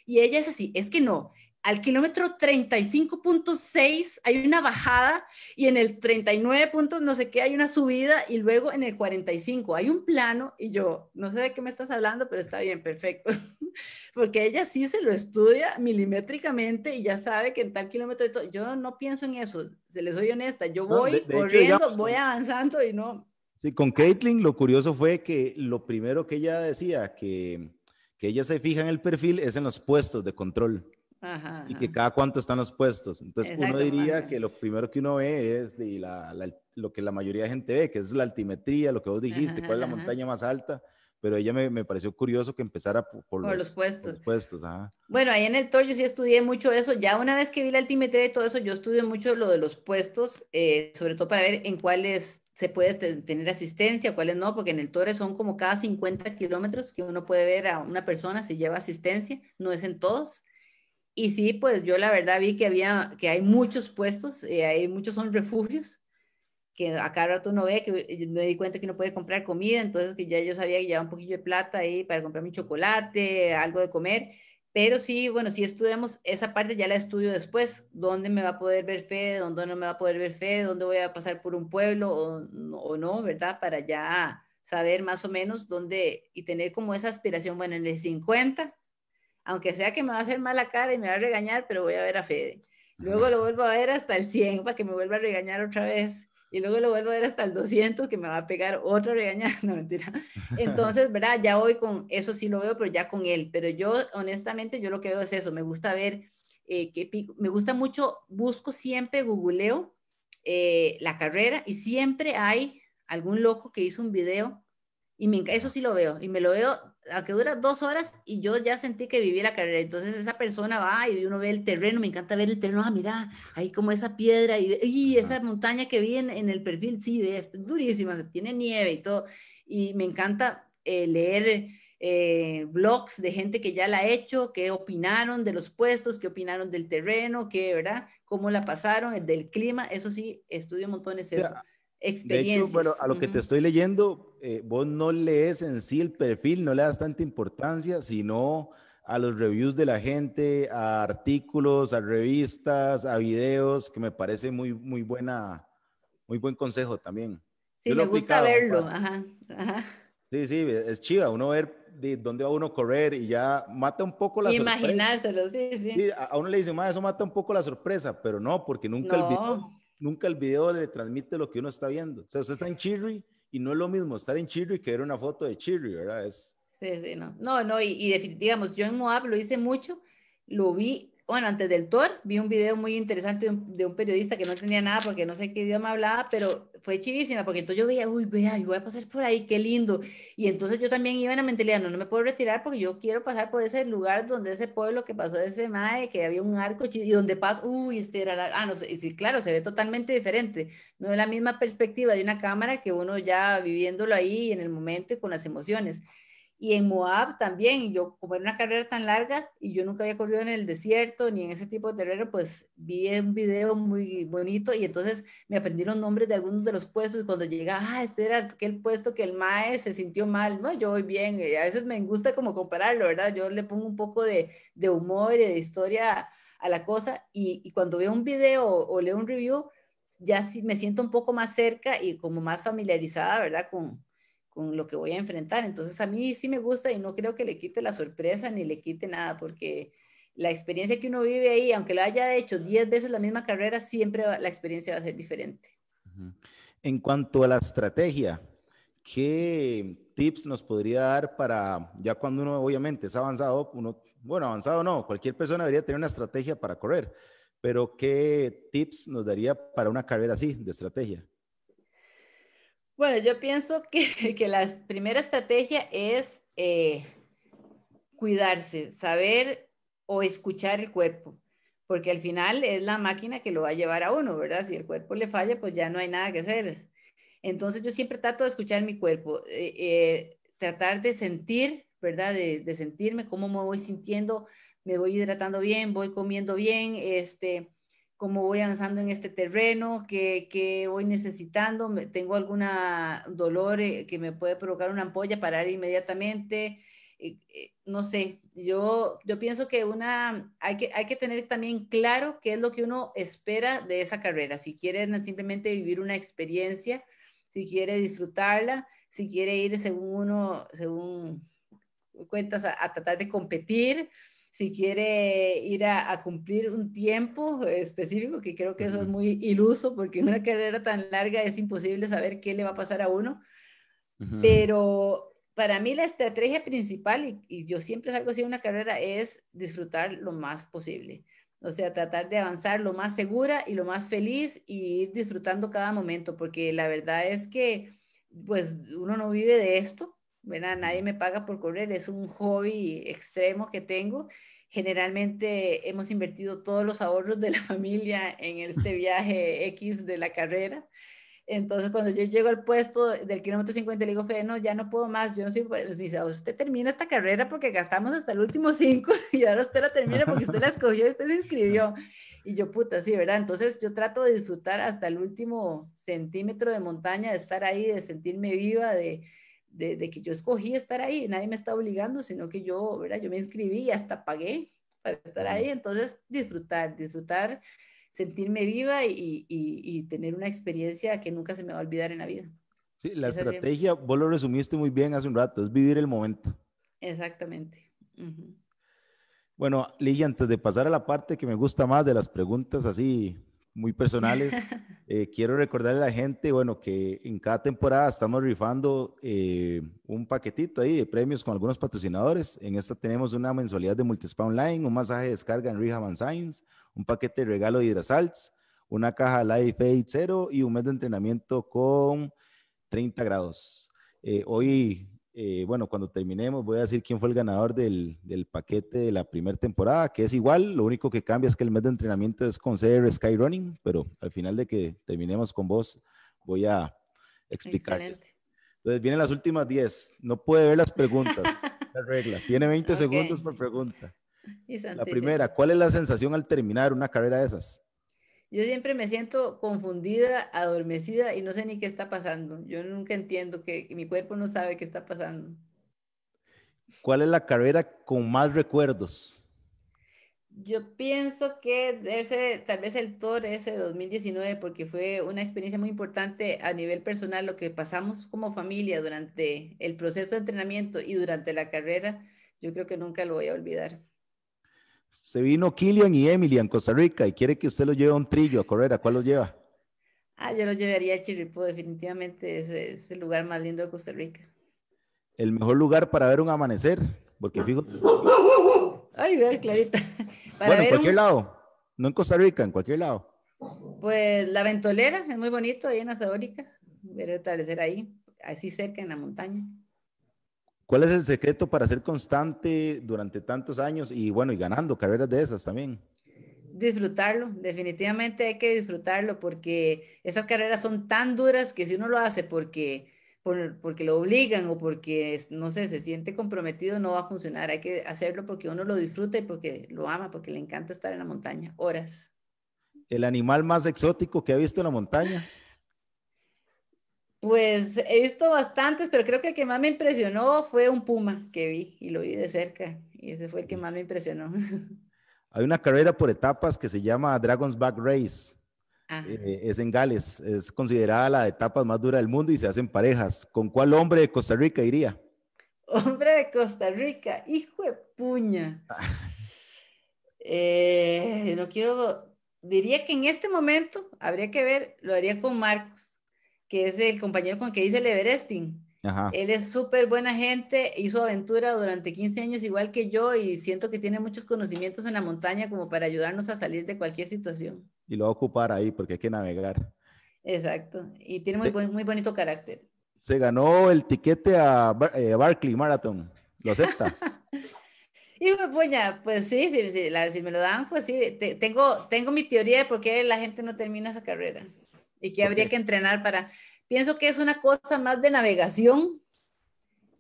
Y ella es así, es que no, al kilómetro 35.6 hay una bajada y en el 39 puntos no sé qué hay una subida y luego en el 45 hay un plano y yo no sé de qué me estás hablando, pero está bien, perfecto. [laughs] Porque ella sí se lo estudia milimétricamente y ya sabe que en tal kilómetro de yo no pienso en eso, se les soy honesta, yo voy corriendo, voy avanzando y no. Sí, con Caitlin lo curioso fue que lo primero que ella decía que, que ella se fija en el perfil es en los puestos de control y que cada cuánto están los puestos. Entonces uno diría que lo primero que uno ve es de la, lo que la mayoría de gente ve, que es la altimetría, lo que vos dijiste, cuál es la montaña más alta. Pero ella me, me pareció curioso que empezara por, los, puestos. puestos Bueno, ahí en el TOR yo sí estudié mucho eso. Ya una vez que vi la altimetría y todo eso, yo estudié mucho lo de los puestos, eh, sobre todo para ver en cuáles se puede tener asistencia, cuáles no, porque en el Torre son como cada 50 kilómetros que uno puede ver a una persona si lleva asistencia, no es en todos. Y sí, pues yo la verdad vi que había, que hay muchos puestos, eh, hay muchos son refugios, que a cada rato uno ve, que me di cuenta que no puede comprar comida, entonces que ya yo sabía que llevaba un poquillo de plata ahí para comprar mi chocolate, algo de comer, pero sí, bueno, si estudiamos esa parte, ya la estudio después, dónde me va a poder ver fe, dónde no me va a poder ver fe, dónde voy a pasar por un pueblo o, o no, ¿verdad? Para ya saber más o menos dónde y tener como esa aspiración, bueno, en el 50 aunque sea que me va a hacer mala cara y me va a regañar, pero voy a ver a Fede. Luego lo vuelvo a ver hasta el 100 para que me vuelva a regañar otra vez. Y luego lo vuelvo a ver hasta el 200 que me va a pegar otro regañar. [laughs] No, mentira. Entonces, ¿verdad? Ya voy con, eso sí lo veo, pero ya con él. Pero yo, honestamente, yo lo que veo es eso. Me gusta ver eh, qué pico. Me gusta mucho, busco siempre, googleo eh, la carrera y siempre hay algún loco que hizo un video y me, eso sí lo veo. Y me lo veo a que dura dos horas y yo ya sentí que viví la carrera. Entonces esa persona va y uno ve el terreno, me encanta ver el terreno, ah, mira, ahí como esa piedra y, y esa montaña que vi en, el perfil, sí, es durísima, tiene nieve y todo. Y me encanta eh, leer eh, blogs de gente que ya la ha hecho, qué opinaron de los puestos, qué opinaron del terreno, qué, ¿verdad? Cómo la pasaron, del clima, eso sí, estudio montones eso. Experiencias. bueno, a lo que te estoy leyendo, eh, vos no lees en sí el perfil, no le das tanta importancia, sino a los reviews de la gente, a artículos, a revistas, a videos, que me parece muy, muy buena, muy buen consejo también. Sí, me gusta verlo, ajá, ajá. Sí, sí, es chiva, uno ver de dónde va uno a correr y ya mata un poco la Imaginárselo, sí, sí. a uno le dice, eso mata un poco la sorpresa, pero no, porque nunca, El video, nunca el video le transmite lo que uno está viendo. O sea, usted está en Chirri y no es lo mismo estar en Chirri que ver una foto de Chirri, ¿verdad? Es... Sí, sí, no. No, no, y, y digamos, yo en Moab lo hice mucho, lo vi bueno, antes del tour vi un video muy interesante de un, periodista que no tenía nada porque no sé qué idioma hablaba, pero fue chivísima porque entonces yo veía, uy, vea, yo voy a pasar por ahí, qué lindo. Y entonces yo también iba en la mentalidad, no, no me puedo retirar porque yo quiero pasar por ese lugar donde ese pueblo que pasó de ese mae, que había un arco y donde paso, uy, este era, la, ah, no sé, sí, claro, se ve totalmente diferente. No es la misma perspectiva de una cámara que uno ya viviéndolo ahí en el momento y con las emociones. Y en Moab también, yo como era una carrera tan larga y yo nunca había corrido en el desierto ni en ese tipo de terreno, pues vi un video muy bonito y entonces me aprendí los nombres de algunos de los puestos y cuando llega, ah, este era aquel puesto que el MAE se sintió mal, no, yo voy bien, y a veces me gusta como compararlo, ¿verdad? Yo le pongo un poco de, de humor y de historia a la cosa y, y cuando veo un video o, o leo un review, ya sí me siento un poco más cerca y como más familiarizada, ¿verdad? Con, con lo que voy a enfrentar. Entonces a mí sí me gusta y no creo que le quite la sorpresa ni le quite nada, porque la experiencia que uno vive ahí, aunque lo haya hecho 10 veces la misma carrera, siempre la experiencia va a ser diferente. En cuanto a la estrategia, ¿qué tips nos podría dar para, ya cuando uno obviamente es avanzado, uno, bueno, avanzado no, cualquier persona debería tener una estrategia para correr, pero ¿qué tips nos daría para una carrera así de estrategia? Bueno, yo pienso que, [laughs] que la primera estrategia es eh, cuidarse, saber o escuchar el cuerpo, porque al final es la máquina que lo va a llevar a uno, ¿verdad? Si el cuerpo le falla, pues ya no hay nada que hacer. Entonces yo siempre trato de escuchar mi cuerpo, eh, eh, tratar de sentir, ¿verdad? De, de, sentirme, cómo me voy sintiendo, me voy hidratando bien, voy comiendo bien, este, cómo voy avanzando en este terreno, qué, voy necesitando, tengo algún dolor eh, que me puede provocar una ampolla, parar inmediatamente, eh, eh, no sé, yo, yo pienso que una, hay que, hay que tener también claro qué es lo que uno espera de esa carrera, si quiere simplemente vivir una experiencia, si quiere disfrutarla, si quiere ir según uno, según cuentas, a tratar de competir, si quiere ir a, cumplir un tiempo específico, que creo que eso es muy iluso, porque en una carrera tan larga es imposible saber qué le va a pasar a uno. Pero para mí la estrategia principal, y, yo siempre salgo así en una carrera, es disfrutar lo más posible. O sea, tratar de avanzar lo más segura y lo más feliz y ir disfrutando cada momento, porque la verdad es que pues uno no vive de esto, ¿verdad? Nadie me paga por correr, es un hobby extremo que tengo. Generalmente hemos invertido todos los ahorros de la [laughs] familia en este [laughs] viaje X de la carrera. Entonces, cuando yo llego al puesto del kilómetro 50, le digo, Fede, no, ya no puedo más, yo no soy, pues, me dice, usted termina esta carrera porque gastamos hasta el último cinco [laughs] y ahora usted la termina porque usted la escogió, usted se inscribió. Y yo, puta, sí, ¿verdad? Entonces, yo trato de disfrutar hasta el último centímetro de montaña, de estar ahí, de sentirme viva, de, de, que yo escogí estar ahí, nadie me está obligando, sino que yo, ¿verdad? Yo me inscribí y hasta pagué para estar ahí, entonces disfrutar, disfrutar, sentirme viva y, y, tener una experiencia que nunca se me va a olvidar en la vida. Sí, la estrategia, vos lo resumiste muy bien hace un rato, es vivir el momento. Exactamente. Bueno, Ligia, antes de pasar a la parte que me gusta más de las preguntas así muy personales. [laughs] Eh, quiero recordarle a la gente, bueno, que en cada temporada estamos rifando eh, un paquetito ahí de premios con algunos patrocinadores. En esta tenemos una mensualidad de Multispa Online, un masaje de descarga en Rehab Science, un paquete de regalo de Hidrasalts, una caja Life Aid Zero y un mes de entrenamiento con 30 grados. Eh, hoy eh, bueno, cuando terminemos voy a decir quién fue el ganador del, del paquete de la primera temporada, que es igual, lo único que cambia es que el mes de entrenamiento es con CR Skyrunning, pero al final de que terminemos con vos voy a explicar. Entonces vienen las últimas 10, no puede ver las preguntas. [laughs] La regla. Tiene 20 segundos por pregunta. La primera, ¿cuál es la sensación al terminar una carrera de esas? Yo siempre me siento confundida, adormecida y no sé ni qué está pasando. Yo nunca entiendo que, mi cuerpo no sabe qué está pasando. ¿Cuál es la carrera con más recuerdos? Yo pienso que ese, tal vez el Tour ese 2019, porque fue una experiencia muy importante a nivel personal, lo que pasamos como familia durante el proceso de entrenamiento y durante la carrera, yo creo que nunca lo voy a olvidar. Se vino Kilian y Emily en Costa Rica y quiere que usted lo lleve a un trillo a correr. ¿A cuál lo lleva? Ah, yo lo llevaría a Chirripó, definitivamente es, el lugar más lindo de Costa Rica. El mejor lugar para ver un amanecer, porque fijo. Ay, vea, Clarita. [laughs] bueno, en cualquier lado, no en Costa Rica, en cualquier lado. Pues la Ventolera es muy bonito ahí en las Adóricas, ver el atardecer ahí, así cerca en la montaña. ¿Cuál es el secreto para ser constante durante tantos años y bueno, y ganando carreras de esas también? Disfrutarlo, definitivamente hay que disfrutarlo porque esas carreras son tan duras que si uno lo hace porque, porque lo obligan o porque, no sé, se siente comprometido, no va a funcionar. Hay que hacerlo porque uno lo disfruta y porque lo ama, porque le encanta estar en la montaña, horas. ¿El animal más exótico que ha visto en la montaña? Pues he visto bastantes, pero creo que el que más me impresionó fue un puma que vi y lo vi de cerca. Y ese fue el que más me impresionó. [laughs] Hay una carrera por etapas que se llama Dragon's Back Race. Eh, es en Gales. Es considerada la etapa más dura del mundo y se hacen parejas. ¿Con cuál hombre de Costa Rica iría? [laughs] Hombre de Costa Rica, hijo de puña. [laughs] Eh, no quiero, diría que en este momento habría que ver, lo haría con Marcos que es el compañero con que hice el Everesting. Él es súper buena gente, hizo aventura durante 15 años igual que yo y siento que tiene muchos conocimientos en la montaña como para ayudarnos a salir de cualquier situación. Y lo va a ocupar ahí porque hay que navegar. Exacto, y tiene muy, muy bonito carácter. Se ganó el tiquete a eh, Barclay Marathon, ¿lo acepta? [laughs] Y pues, pues sí, si, me lo dan, pues sí, tengo, tengo mi teoría de por qué la gente no termina esa carrera y que habría que entrenar para... Pienso que es una cosa más de navegación,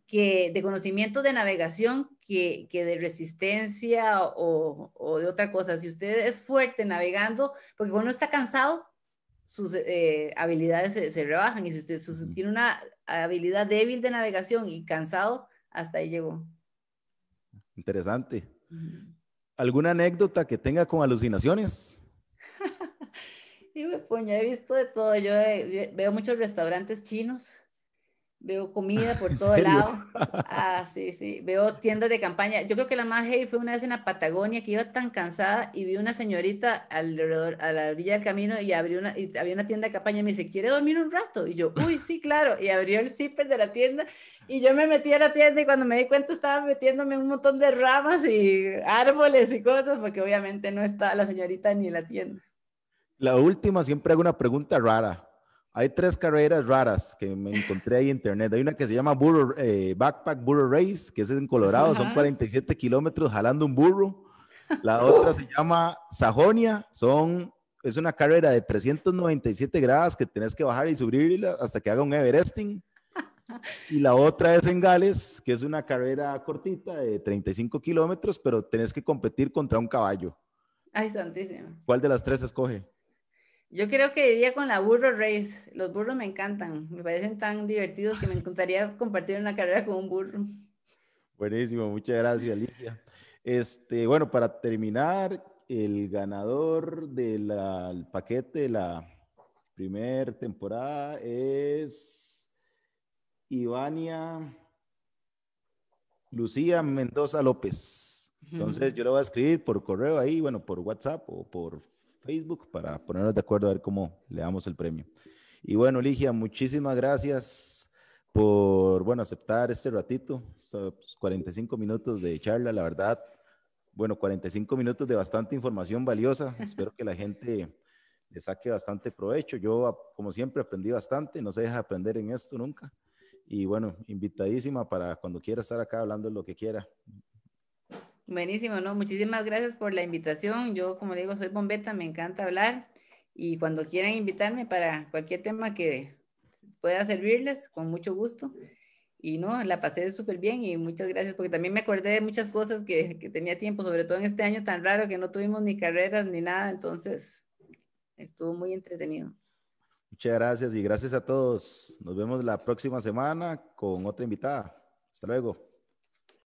que de conocimiento de navegación que, que de resistencia o, o, de otra cosa. Si usted es fuerte navegando, porque cuando está cansado, sus eh, habilidades se, se, rebajan y si usted tiene una habilidad débil de navegación y cansado, hasta ahí llegó. Interesante. ¿Alguna anécdota que tenga con alucinaciones? Pues he visto de todo. Yo veo muchos restaurantes chinos, veo comida [laughs] por todo lado. Ah, sí, sí. Veo tiendas de campaña. Yo creo que la más heavy fue una vez en la Patagonia que iba tan cansada y vi una señorita alrededor, a la orilla del camino y, abrió una, y había una tienda de campaña y me dice, ¿quiere dormir un rato? Y yo, uy, sí, claro. Y abrió el zipper de la tienda y yo me metí a la tienda y cuando me di cuenta estaba metiéndome un montón de ramas y árboles y cosas porque obviamente no estaba la señorita ni en la tienda. La última, siempre hago una pregunta rara. Hay tres carreras raras que me encontré ahí en internet. Hay una que se llama burro, eh, Backpack Burro Race, que es en Colorado, son 47 kilómetros jalando un burro. La otra se llama Sajonia, son, es una carrera de 397 grados que tenés que bajar y subir hasta que haga un Everesting. Y la otra es en Gales, que es una carrera cortita de 35 kilómetros, pero tenés que competir contra un caballo. Ay, santísimo. ¿Cuál de las tres escoge? Yo creo que iría con la burro race. Los burros me encantan, me parecen tan divertidos que me encantaría [laughs] compartir una carrera con un burro. Buenísimo, muchas gracias, Alicia. Este, bueno, para terminar, el ganador del paquete de la primera temporada es Ivania Lucía Mendoza López. Entonces, yo lo voy a escribir por correo ahí, bueno, por WhatsApp o por Facebook para ponernos de acuerdo a ver cómo le damos el premio. Y bueno, Ligia, muchísimas gracias por, bueno, aceptar este ratito, 45 minutos de charla, la verdad, bueno, 45 minutos de bastante información valiosa. [laughs] Espero que la gente le saque bastante provecho. Yo, como siempre, aprendí bastante, no se deja aprender en esto nunca. Y bueno, invitadísima para cuando quiera estar acá hablando lo que quiera. Buenísimo, ¿no? Muchísimas gracias por la invitación. Yo, como digo, soy bombeta, me encanta hablar y cuando quieran invitarme para cualquier tema que pueda servirles, con mucho gusto. y no, la pasé súper bien y muchas gracias porque también me acordé de muchas cosas que, que, tenía tiempo, sobre todo en este año tan raro que no tuvimos ni carreras ni nada, entonces estuvo muy entretenido. Muchas gracias y gracias a todos. Nos vemos la próxima semana con otra invitada. Hasta luego.